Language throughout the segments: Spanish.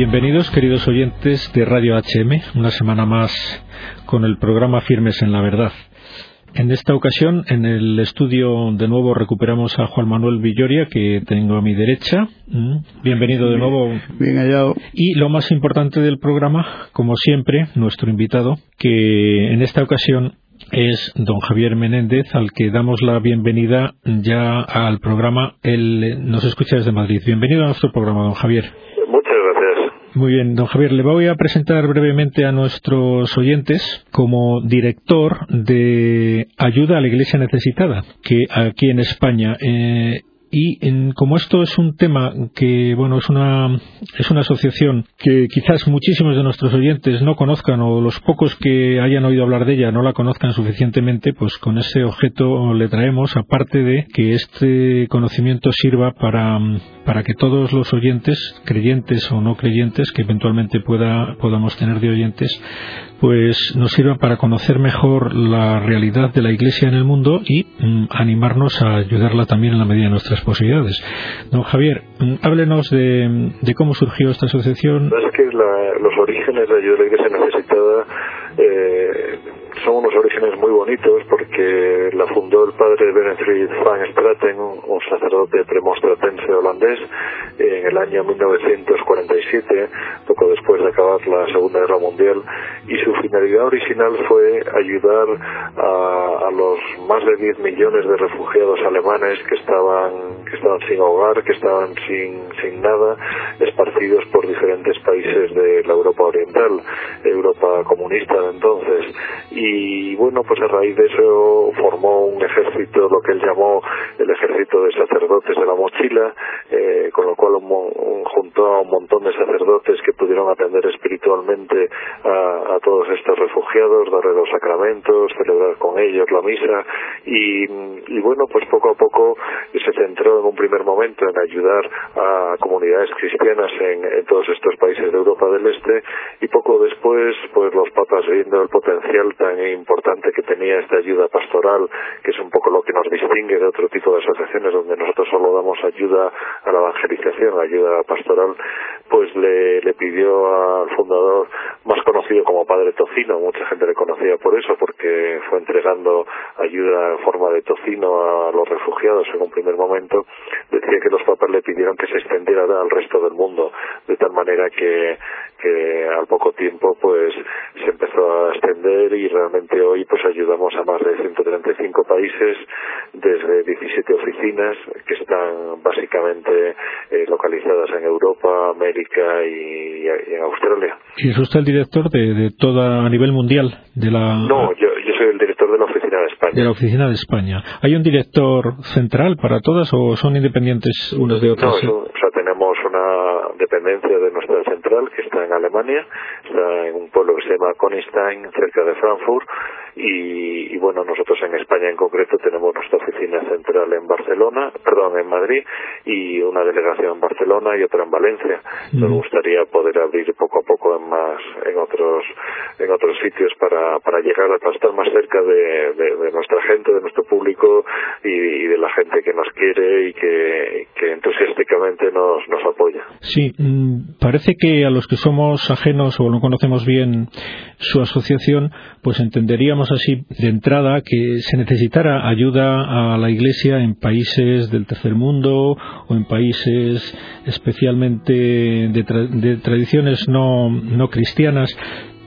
Bienvenidos, queridos oyentes de Radio HM, una semana más con el programa Firmes en la Verdad. En esta ocasión, en el estudio, de nuevo recuperamos a Juan Manuel Villoria, que tengo a mi derecha. Mm, bienvenido de nuevo. Bien hallado. Y lo más importante del programa, como siempre, nuestro invitado, que en esta ocasión es don Javier Menéndez, al que damos la bienvenida ya al programa. Él nos escucha desde Madrid. Bienvenido a nuestro programa, don Javier. Muy bien, don Javier, le voy a presentar brevemente a nuestros oyentes como director de Ayuda a la Iglesia Necesitada, que aquí en España eh, y en, como esto es un tema que, bueno, es una, es una asociación que quizás muchísimos de nuestros oyentes no conozcan o los pocos que hayan oído hablar de ella no la conozcan suficientemente, pues con ese objeto le traemos, aparte de que este conocimiento sirva para, para que todos los oyentes, creyentes o no creyentes, que eventualmente pueda, podamos tener de oyentes, pues nos sirva para conocer mejor la realidad de la Iglesia en el mundo y mm, animarnos a ayudarla también en la medida de nuestras posibilidades. Don Javier, mm, háblenos de, de, cómo surgió esta asociación. Es que la, los orígenes de ayuda a la Iglesia necesitada eh, son unos orígenes muy bonitos porque la fundó el padre Benefried van Straten, un sacerdote premostratense holandés, en el año 1947, poco después de acabar la Segunda Guerra Mundial, y su finalidad original fue ayudar a, los más de 10 millones de refugiados alemanes que estaban, que estaban sin hogar, que estaban sin, sin nada, esparcidos por diferentes países de la Europa Oriental, Europa comunista de entonces. Y bueno, pues a raíz de eso formó un ejército, lo que él llamó el ejército de sacerdotes de la mochila, eh, con lo cual un, juntó a un montón de sacerdotes que pudieron atender espiritualmente a, todos estos refugiados, darle los sacramentos, celebrar con ellos la misa. Y, y, bueno, pues poco a poco se centró en un primer momento en ayudar a comunidades cristianas en, en todos estos países de Europa del Este y poco después pues los papas viendo el potencial tan importante que tenía esta ayuda pastoral, que es un poco lo que nos distingue de otro tipo de asociaciones donde nosotros solo damos ayuda a la evangelización, ayuda pastoral, pues le, le pidió al fundador, más conocido como Padre Tocino, mucha gente le conocía por eso, porque fue entregando ayuda en forma de tocino a los refugiados en un primer momento, decía que los papas le pidieron que se extendiera al resto del mundo, de tal manera que, que al poco tiempo pues se empezó a extender y realmente hoy pues ayudamos a más de 135 países desde 17 oficinas que están básicamente eh, localizadas en Europa, América y, y, en Australia. ¿Y es usted el director de, de toda a nivel mundial de la No, yo, yo soy el director de la oficina de España. De la oficina de España. ¿Hay un director central para todas o son independientes unos de otros? No, una dependencia de nuestra central que está en Alemania, está en un pueblo que se llama Konigstein, cerca de Frankfurt, y, y, bueno, nosotros en España en concreto tenemos nuestra oficina central en Barcelona, perdón, en Madrid, y una delegación en Barcelona y otra en Valencia. Nos gustaría poder abrir poco a poco en más, en otros, en otros sitios para, para llegar a estar más cerca de, de, de nuestra gente, de nuestro público y, y, de la gente que nos quiere y que, que entusiásticamente nos, nos apoya. Sí, parece que a los que somos ajenos o no conocemos bien su asociación, pues entenderíamos así de entrada que se necesitara ayuda a la Iglesia en países del tercer mundo o en países especialmente de, tra de tradiciones no, no cristianas,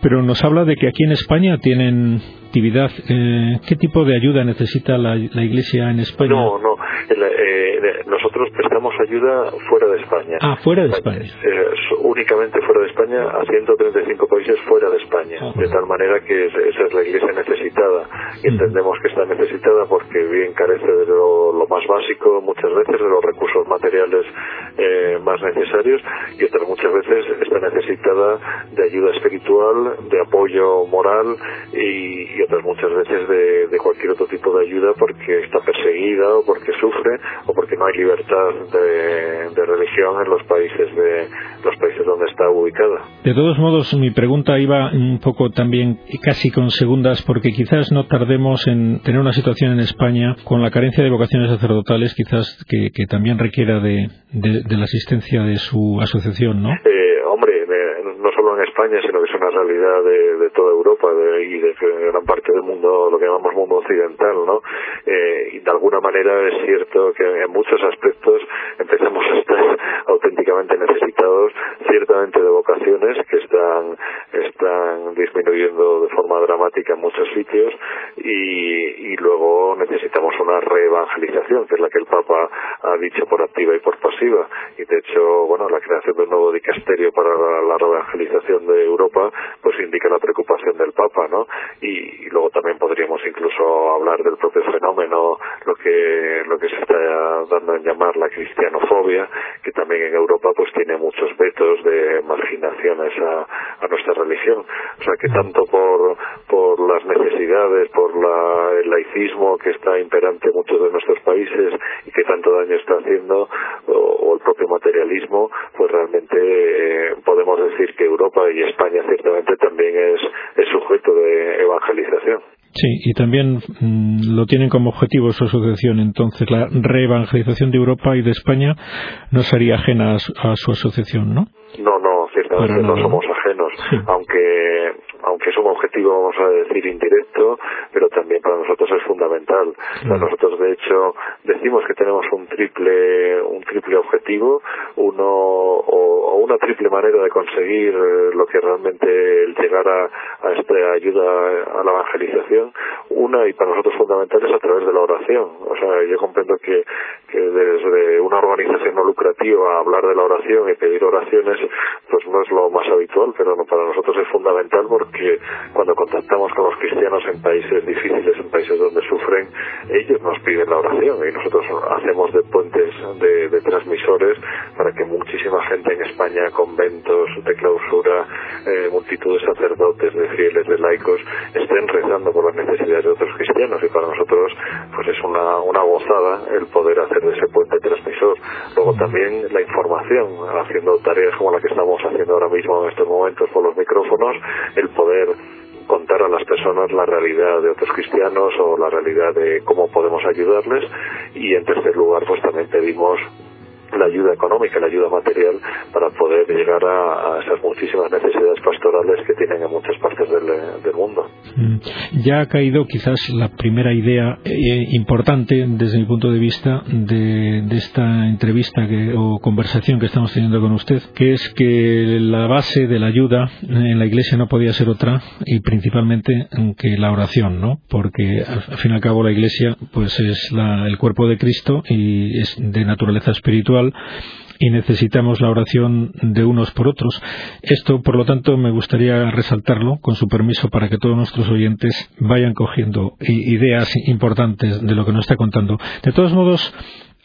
pero nos habla de que aquí en España tienen actividad. Eh, ¿Qué tipo de ayuda necesita la, la Iglesia en España? No, no. Eh, nosotros prestamos ayuda fuera de España. Ah, fuera de España. Eh, únicamente fuera de España a 135 países fuera de España. -huh. De tal manera que esa es la Iglesia necesitada. Y entendemos que está necesitada porque bien carece de lo, lo más básico muchas veces, de los recursos materiales eh, más necesarios y otras muchas veces está necesitada de ayuda espiritual, de apoyo moral y, y otras muchas veces de, de, cualquier otro tipo de ayuda porque está perseguida o porque sufre o porque no hay libertad de, de religión en los países de los países donde está ubicada. De todos modos, mi pregunta iba un poco también casi con segundas porque quizás no tardemos en tener una situación en España con la carencia de vocaciones sacerdotales quizás que, que también requiera de, de, de, la asistencia de su asociación, ¿no? Eh, España, sino que es una realidad de, toda Europa y de gran parte del mundo, lo que llamamos mundo occidental, ¿no? Eh, y de alguna manera es cierto que en muchos aspectos empezamos a estar auténticamente necesitados, ciertamente de vocaciones que están, están disminuyendo de forma dramática en muchos sitios y, y luego necesitamos una reevangelización, que es la que el Papa ha dicho por activa y por pasiva. Y de hecho, bueno, la creación de un nuevo dicasterio para la, reevangelización de Europa, pues indica la preocupación del Papa, ¿no? Y, luego también podríamos incluso hablar del propio fenómeno, lo que, lo que se está dando en llamar la cristianofobia, que también en Europa pues tiene muchos vetos de marginaciones a, nuestra religión. O sea que tanto por, por las necesidades, por la, el laicismo que está imperante en muchos de nuestros países y que tanto daño está haciendo, o, el propio materialismo, pues realmente eh, podemos decir que Europa y España ciertamente también es, es sujeto de evangelización. Sí, y también mm, lo tienen como objetivo su asociación. Entonces, la reevangelización de Europa y de España no sería ajena a su, asociación, ¿no? No, no, ciertamente no, somos ajenos, aunque aunque es un objetivo, vamos a decir, indirecto, pero también para nosotros es fundamental. Para nosotros, de hecho, decimos que tenemos un triple, un triple objetivo, uno o, una triple manera de conseguir eh, lo que realmente el llegar a, a esta ayuda a la evangelización. Una, y para nosotros fundamental, es a través de la oración. O sea, yo comprendo que, que desde una organización no lucrativa hablar de la oración y pedir oraciones, pues no es lo más habitual, pero no, para nosotros es fundamental porque que cuando contactamos con los cristianos en países difíciles, en países donde sufren, ellos nos piden la oración y nosotros hacemos de puentes de, transmisores para que muchísima gente en España, conventos de clausura, eh, multitud de sacerdotes, de fieles, de laicos, estén rezando por las necesidades de otros cristianos. Y para nosotros pues es una, una gozada el poder hacer de ese puente transmisor. Luego también la información, haciendo tareas como la que estamos haciendo ahora mismo en estos momentos por los micrófonos, el poder poder contar a las personas la realidad de otros cristianos o la realidad de cómo podemos ayudarles. Y en tercer lugar pues también pedimos la ayuda económica, la ayuda material para poder llegar a, esas muchísimas necesidades pastorales que tienen en muchas partes del, mundo. Mm. Ya ha caído quizás la primera idea eh, importante desde mi punto de vista de, esta entrevista que, o conversación que estamos teniendo con usted, que es que la base de la ayuda en la Iglesia no podía ser otra y principalmente que la oración, ¿no? Porque al fin y al cabo la Iglesia pues es el cuerpo de Cristo y es de naturaleza espiritual y necesitamos la oración de unos por otros. Esto, por lo tanto, me gustaría resaltarlo, con su permiso, para que todos nuestros oyentes vayan cogiendo ideas importantes de lo que nos está contando. De todos modos,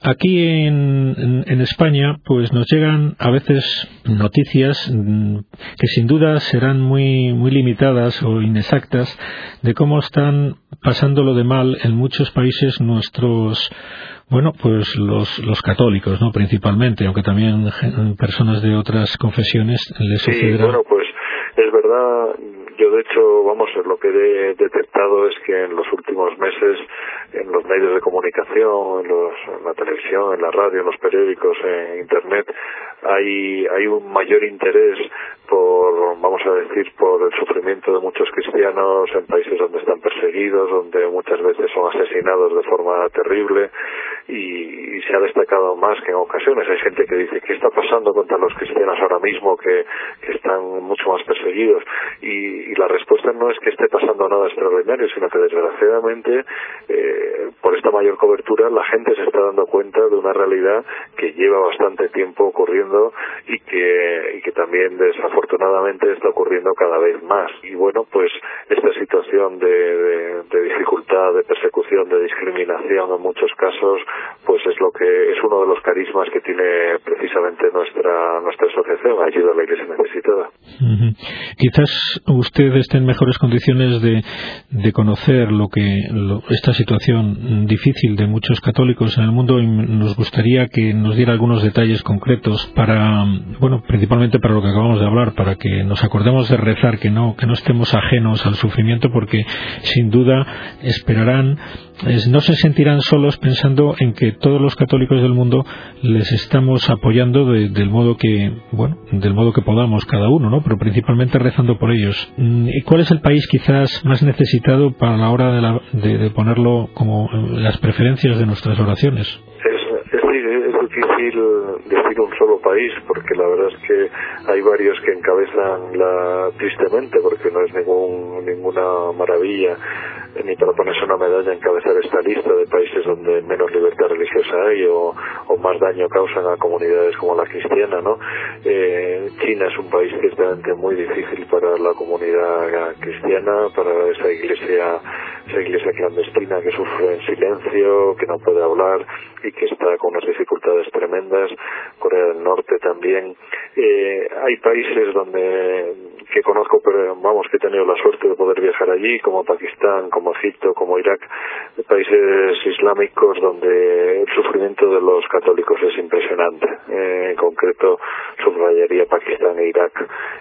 Aquí en, España, pues nos llegan a veces noticias mm, que sin duda serán muy, muy limitadas o inexactas de cómo están pasando lo de mal en muchos países nuestros bueno, pues los, los católicos, ¿no? Principalmente, aunque también personas de otras confesiones les sucederá. bueno, pues es verdad, yo de hecho, vamos, lo que he detectado es que en los últimos meses en los medios de comunicación, en, los, en la televisión, en la radio, en los periódicos, en Internet, hay, hay un mayor interés por, vamos a decir, por el sufrimiento de muchos cristianos en países donde están perseguidos, donde muchas veces son asesinados de forma terrible y, se ha destacado más que en ocasiones. Hay gente que dice, ¿qué está pasando contra los cristianos ahora mismo que, que están mucho más perseguidos? Y, la respuesta no es que esté pasando nada extraordinario, sino que desgraciadamente eh, por esta mayor cobertura la gente se está dando cuenta de una realidad que lleva bastante tiempo ocurriendo y que, y que también desafortunadamente afortunadamente está ocurriendo cada vez más. Y bueno, pues esta situación de, dificultad, de persecución, de discriminación en muchos casos, pues es lo que es uno de los carismas que tiene precisamente nuestra nuestra asociación, ayuda a la Iglesia necesitada. Quizás usted esté en mejores condiciones de, de conocer lo que esta situación difícil de muchos católicos en el mundo y nos gustaría que nos diera algunos detalles concretos para, bueno, principalmente para lo que acabamos de hablar, para que nos acordemos de rezar, que no, que no estemos ajenos al sufrimiento, porque sin duda no se sentirán solos pensando en que todos los católicos del mundo les estamos apoyando del modo que bueno del modo que podamos cada uno no pero principalmente rezando por ellos. Mm, ¿Y cuál es el país quizás más necesitado para la hora de, de, ponerlo como las preferencias de nuestras oraciones es, es difícil decir un solo país porque la verdad es que hay varios que encabezan la tristemente porque no es ningún ninguna maravilla ni para ponerse una medalla encabezar esta lista de países donde menos libertad religiosa hay o, más daño causan a comunidades como la cristiana, ¿no? Eh, China es un país ciertamente muy difícil para la comunidad cristiana, para esa iglesia, esa iglesia clandestina que sufre en silencio, que no puede hablar y que está con unas dificultades tremendas. Corea del Norte también. Eh, hay países donde que conozco, pero vamos, que he tenido la suerte de poder viajar allí, como Pakistán, como Egipto, como Irak, países islámicos donde el sufrimiento de los católicos es impresionante. Eh, en concreto, subrayaría Pakistán e Irak.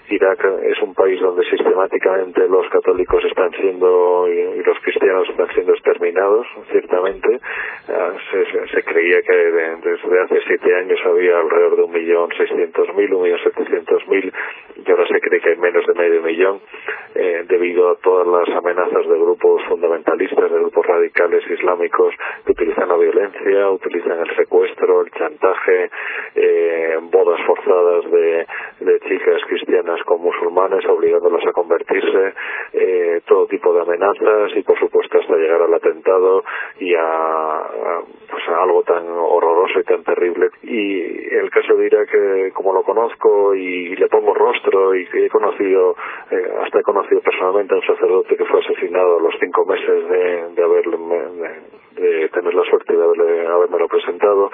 Irak es un país donde sistemáticamente los católicos están siendo y, los cristianos están siendo exterminados, ciertamente. Ah, se, se, creía que desde hace siete años había alrededor de un millón seiscientos mil, un millón setecientos mil, y ahora se cree que hay menos de medio millón, eh, debido a todas las amenazas de grupos fundamentalistas, de grupos radicales islámicos que utilizan la violencia, utilizan el secuestro, el chantaje, eh, bodas forzadas de, chicas cristianas con musulmanes, obligándolas a convertirse, eh, todo tipo de amenazas y por supuesto hasta llegar al atentado y a, pues a algo tan horroroso y tan terrible. Y el caso de Irak, eh, como lo conozco y le pongo rostro y he conocido, hasta he conocido personalmente a un sacerdote que fue asesinado a los cinco meses de, de haberle de tener la suerte de haberle, haberme presentado,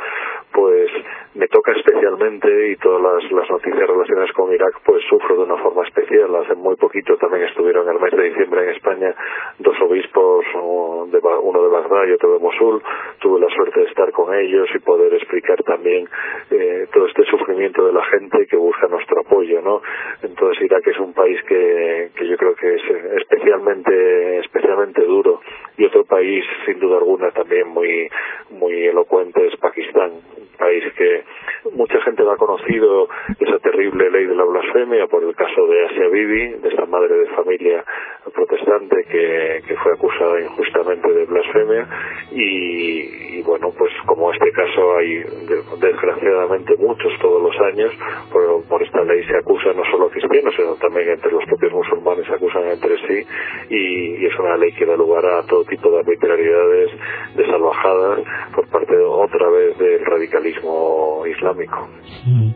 pues me toca especialmente y todas las, las, noticias relacionadas con Irak pues sufro de una forma especial. Hace muy poquito también estuvieron el mes de diciembre en España dos obispos, uno de Bagdad y otro de Mosul. Tuve la suerte de estar con ellos y poder explicar también eh, todo este sufrimiento de la gente que busca nuestro apoyo, ¿no? Entonces Irak es un país que, que yo creo que es especialmente, especialmente duro y otro país sin duda alguna también muy, muy elocuente es Pakistán, un país que mucha gente ha conocido esa terrible ley de la blasfemia por el caso de Asia Bibi, de esta madre de familia protestante que, que fue acusada injustamente de blasfemia y, bueno, pues como este caso hay desgraciadamente muchos todos los años, por, por esta ley se acusa no solo a cristianos, sino también entre los propios musulmanes se acusan entre sí y, es una ley que da lugar a todo tipo de arbitrariedades, de salvajadas por parte otra vez del radicalismo islámico. Mm.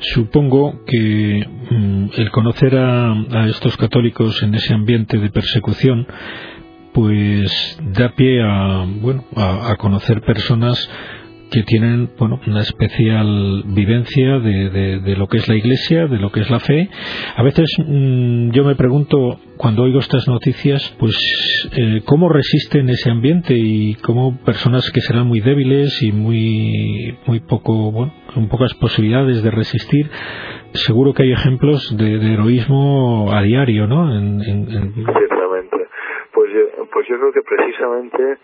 Supongo que mm, el conocer a, estos católicos en ese ambiente de persecución pues da pie a bueno a conocer personas que tienen bueno una especial vivencia de, de, lo que es la iglesia de lo que es la fe. A veces mm, yo me pregunto cuando oigo estas noticias pues eh, cómo resisten ese ambiente y cómo personas que serán muy débiles y muy muy poco bueno con pocas posibilidades de resistir seguro que hay ejemplos de, heroísmo a diario no en, ciertamente. Pues pues yo creo que precisamente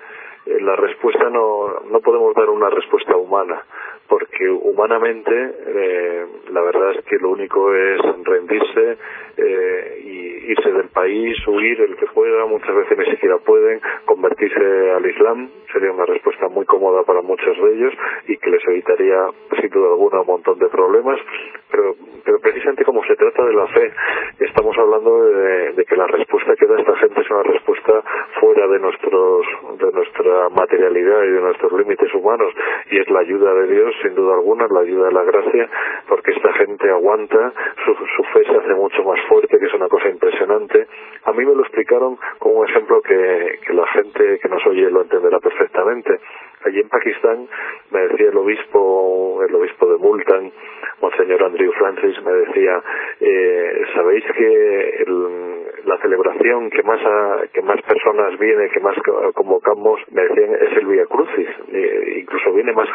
la respuesta no, no podemos dar una respuesta humana, porque humanamente eh, la verdad es que lo único es rendirse eh, y irse del país, huir el que pueda, muchas veces ni siquiera pueden, convertirse al Islam, sería una respuesta muy cómoda para muchos de ellos y que les evitaría sin duda alguna un montón de problemas, pero, pero precisamente como se trata de la fe, estamos hablando de, de que la respuesta que da esta gente es una respuesta fuera de nuestros de nuestra materialidad y de nuestros límites humanos y es la ayuda de Dios sin duda alguna la ayuda de la gracia porque esta gente aguanta su, su fe se hace mucho más fuerte que es una cosa impresionante. A mí me lo explicaron como un ejemplo que, la gente que nos oye lo entenderá perfectamente. Allí en Pakistán me decía el obispo el obispo de Multan Monseñor Andrew Francis me decía eh, sabéis que la celebración que más que más personas viene que más convocamos me decían es el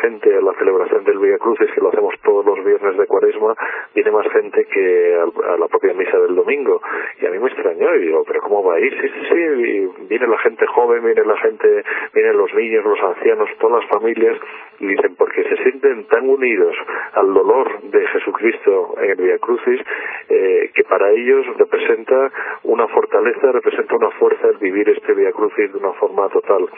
gente a la celebración del Via Crucis, que lo hacemos todos los viernes de cuaresma, viene más gente que a la propia misa del domingo. Y a mí me extrañó y digo, ¿pero cómo va a ir? Sí, sí, sí, viene la gente joven, viene la gente, vienen los niños, los ancianos, todas las familias, y dicen, porque se sienten tan unidos al dolor de Jesucristo en el Via Crucis, eh, que para ellos representa una fortaleza, representa una fuerza el vivir este Via Crucis de una forma total.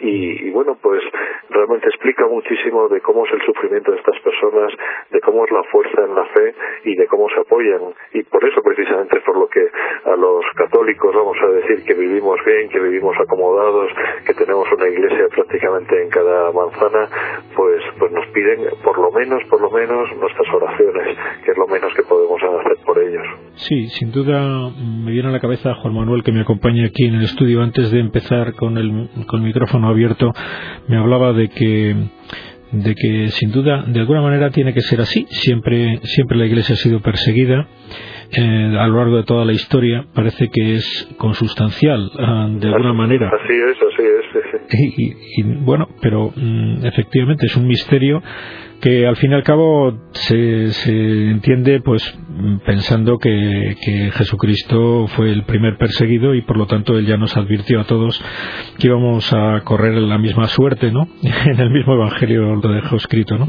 Y, bueno, pues realmente explica muchísimo de cómo es el sufrimiento de estas personas, de cómo es la fuerza en la fe y de cómo se apoyan. Y por eso precisamente por lo que a los católicos vamos a decir que vivimos bien, que vivimos acomodados, que tenemos una iglesia prácticamente en cada manzana, pues, pues nos piden por lo menos, por lo menos nuestras oraciones, que es lo menos que Sí, sin duda me viene a la cabeza Juan Manuel que me acompaña aquí en el estudio. Antes de empezar con el, con el micrófono abierto, me hablaba de que de que sin duda de alguna manera tiene que ser así. Siempre siempre la iglesia ha sido perseguida eh, a lo largo de toda la historia. Parece que es consustancial ah, de alguna manera. así es así es y, bueno pero mm, efectivamente es un misterio que al fin y al cabo se, se entiende pues pensando que, que, Jesucristo fue el primer perseguido y por lo tanto él ya nos advirtió a todos que íbamos a correr la misma suerte, ¿no? en el mismo evangelio lo dejó escrito, ¿no?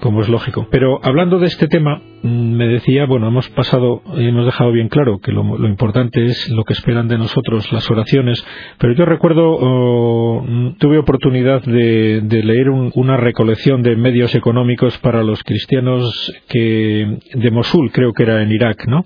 Como es lógico. Pero hablando de este tema, mm, me decía, bueno, hemos pasado y hemos dejado bien claro que lo, importante es lo que esperan de nosotros, las oraciones, pero yo recuerdo, oh, mm, tuve oportunidad de, de leer una recolección de medios económicos para los cristianos que de Mosul, creo que era en Irak, ¿no?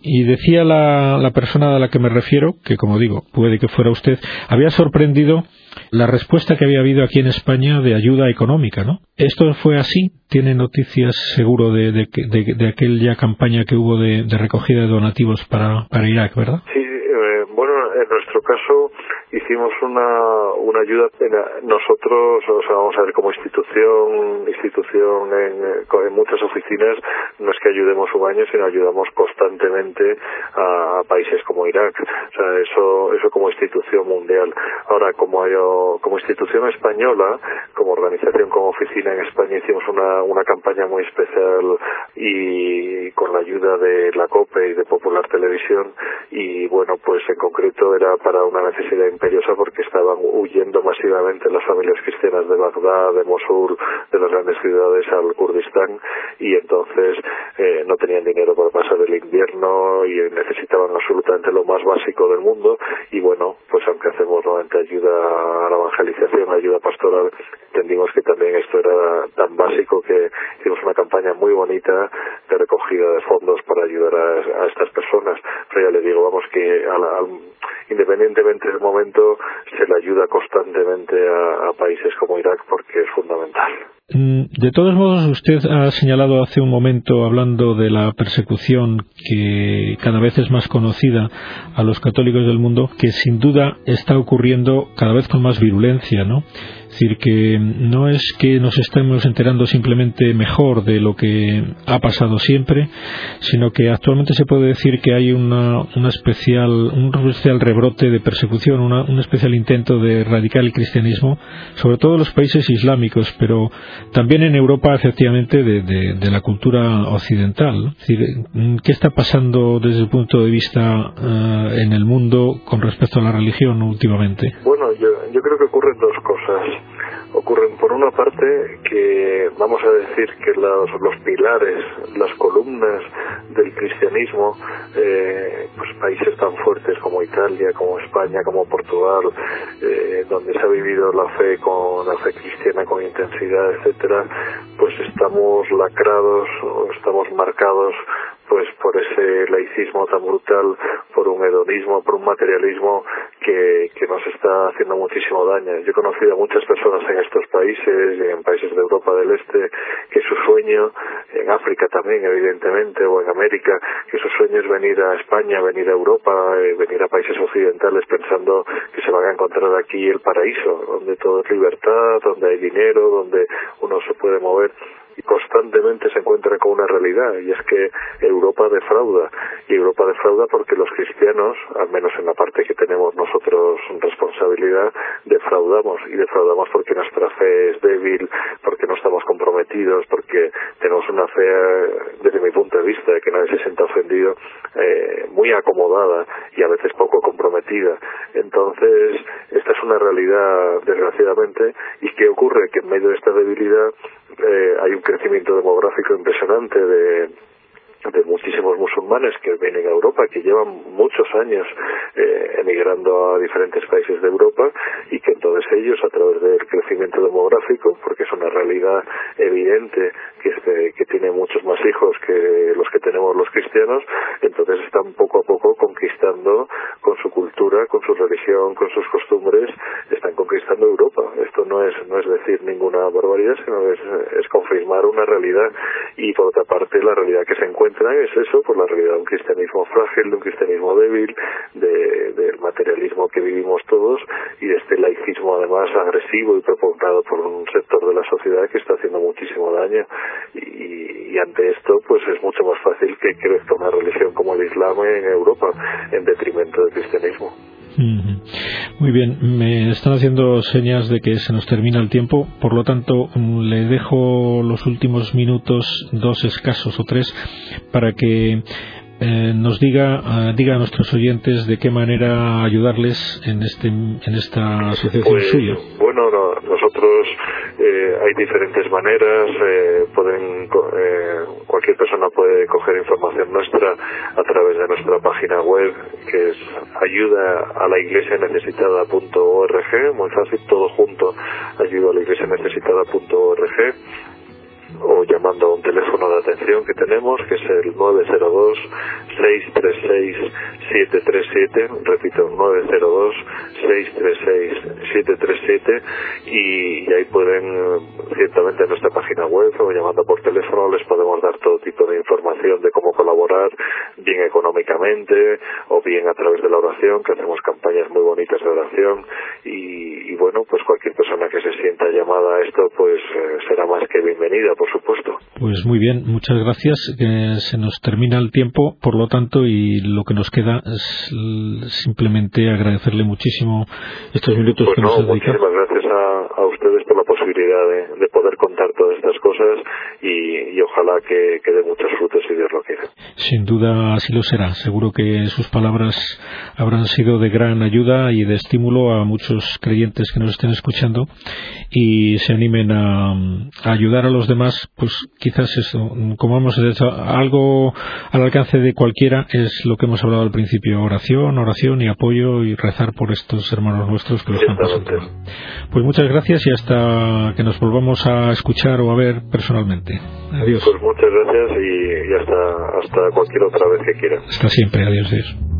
Y decía la, la persona a la que me refiero, que como digo, puede que fuera usted, había sorprendido la respuesta que había habido aquí en España de ayuda económica, ¿no? Esto fue así. Tiene noticias seguro de, de, de, aquella campaña que hubo de, recogida de donativos para, para Irak, ¿verdad? Sí, eh, bueno, en nuestro caso hicimos una, una ayuda nosotros o sea vamos a ver como institución institución en, en muchas oficinas no es que ayudemos un año sino ayudamos constantemente a, países como Irak. O sea eso eso como institución mundial. Ahora como como institución española como organización como oficina en España hicimos una una campaña muy especial y de la COPE y de Popular Televisión y bueno pues en concreto era para una necesidad imperiosa porque estaban huyendo masivamente las familias cristianas de Bagdad, de Mosul, de las grandes ciudades al Kurdistán y entonces eh, no tenían dinero para pasar el invierno y necesitaban absolutamente lo más básico del mundo y bueno, pues aunque hacemos nuevamente ayuda a la evangelización, ayuda pastoral, entendimos que también esto era tan básico que hicimos una campaña muy bonita de recogida de fondos a, estas personas. Pero ya le digo, vamos que al, independientemente del momento, se le ayuda constantemente a, países como Irak porque es fundamental. Mm, de todos modos, usted ha señalado hace un momento, hablando de la persecución que cada vez es más conocida a los católicos del mundo, que sin duda está ocurriendo cada vez con más virulencia, ¿no? Es decir, que no es que nos estemos enterando simplemente mejor de lo que ha pasado siempre, sino que actualmente se puede decir que hay una, especial, un especial rebrote de persecución, un especial intento de erradicar el cristianismo, sobre todo en los países islámicos, pero también en Europa, efectivamente, de, la cultura occidental. ¿qué está pasando desde el punto de vista eh, en el mundo con respecto a la religión últimamente? Bueno, yo, yo creo que ocurren dos cosas ocurren. Por una parte que vamos a decir que los, los pilares, las columnas del cristianismo, eh, pues países tan fuertes como Italia, como España, como Portugal, eh, donde se ha vivido la fe con la fe cristiana con intensidad, etcétera, pues estamos lacrados, estamos marcados pues por ese laicismo tan brutal, por un hedonismo, por un materialismo que, que nos está haciendo muchísimo daño. Yo he conocido a muchas personas en estos países, en países de Europa del Este, que su sueño, en África también evidentemente, o en América, que su sueño es venir a España, venir a Europa, eh, venir a países occidentales pensando que se van a encontrar aquí el paraíso, donde todo es libertad, donde hay dinero, donde uno se puede mover constantemente se encuentra con una realidad y es que Europa defrauda y Europa defrauda porque los cristianos, al menos en la parte que tenemos nosotros responsabilidad, defraudamos y defraudamos porque nuestra fe es débil, porque no estamos comprometidos, porque tenemos una fe, desde mi punto de vista, de que nadie se sienta ofendido, eh, muy acomodada y a veces poco comprometida. Entonces, esta es una realidad, desgraciadamente, y ¿qué ocurre? Que en medio de esta debilidad eh, hay un crecimiento demográfico impresionante de de muchísimos musulmanes que vienen a Europa, que llevan muchos años eh, emigrando a diferentes países de Europa y que entonces ellos, a través del crecimiento demográfico, porque es una realidad evidente que, tiene muchos más hijos que los que tenemos los cristianos, entonces están poco a poco conquistando con su cultura, con su religión, con sus costumbres, están conquistando Europa. Esto no es, no es decir ninguna barbaridad, sino es, es confirmar una realidad y por otra parte la realidad que se encuentra es eso, por la realidad de un cristianismo frágil, de un cristianismo débil, del materialismo que vivimos todos y de este laicismo además agresivo y propagado por un sector de la sociedad que está haciendo muchísimo daño y, ante esto pues es mucho más fácil que crezca una religión como el Islam en Europa en detrimento del cristianismo. Muy bien, me están haciendo señas de que se nos termina el tiempo, por lo tanto le dejo los últimos minutos, dos escasos o tres, para que eh, nos diga, eh, diga a nuestros oyentes de qué manera ayudarles en, este, en esta asociación pues, suya. Bueno, nosotros eh, hay diferentes maneras, pueden cualquier persona puede coger información nuestra a través de nuestra página web que es ayuda a la iglesia necesitada.org, muy fácil, todo junto, ayuda a la iglesia o llamando a un teléfono de atención que tenemos, que es el 902-636-737, repito, 902-636-737 y, ahí pueden, ciertamente en nuestra página web o llamando por teléfono les podemos dar todo tipo de información de cómo colaborar, bien económicamente o bien a través de la oración, que hacemos campañas muy bonitas de oración. Y, bueno, pues cualquier persona que llamada a esto pues eh, será más que bienvenida por supuesto. Pues muy bien, muchas gracias. se nos termina el tiempo, por lo tanto, y lo que nos queda es simplemente agradecerle muchísimo estos minutos pues que nos ha dedicado. Muchísimas gracias a, ustedes por la posibilidad de, poder contar todas estas cosas y, ojalá que, que dé muchos frutos si Dios lo quiere. Sin duda así lo será. Seguro que sus palabras habrán sido de gran ayuda y de estímulo a muchos creyentes que nos estén escuchando y se animen a ayudar a los demás pues quizás eso, como hemos dicho, algo al alcance de cualquiera es lo que hemos hablado al principio, oración, oración y apoyo y rezar por estos hermanos nuestros que los están pasando. Pues muchas gracias y hasta que nos volvamos a escuchar o a ver personalmente. Adiós. Pues muchas gracias y, hasta, hasta cualquier otra vez que quiera. Hasta siempre, adiós. adiós.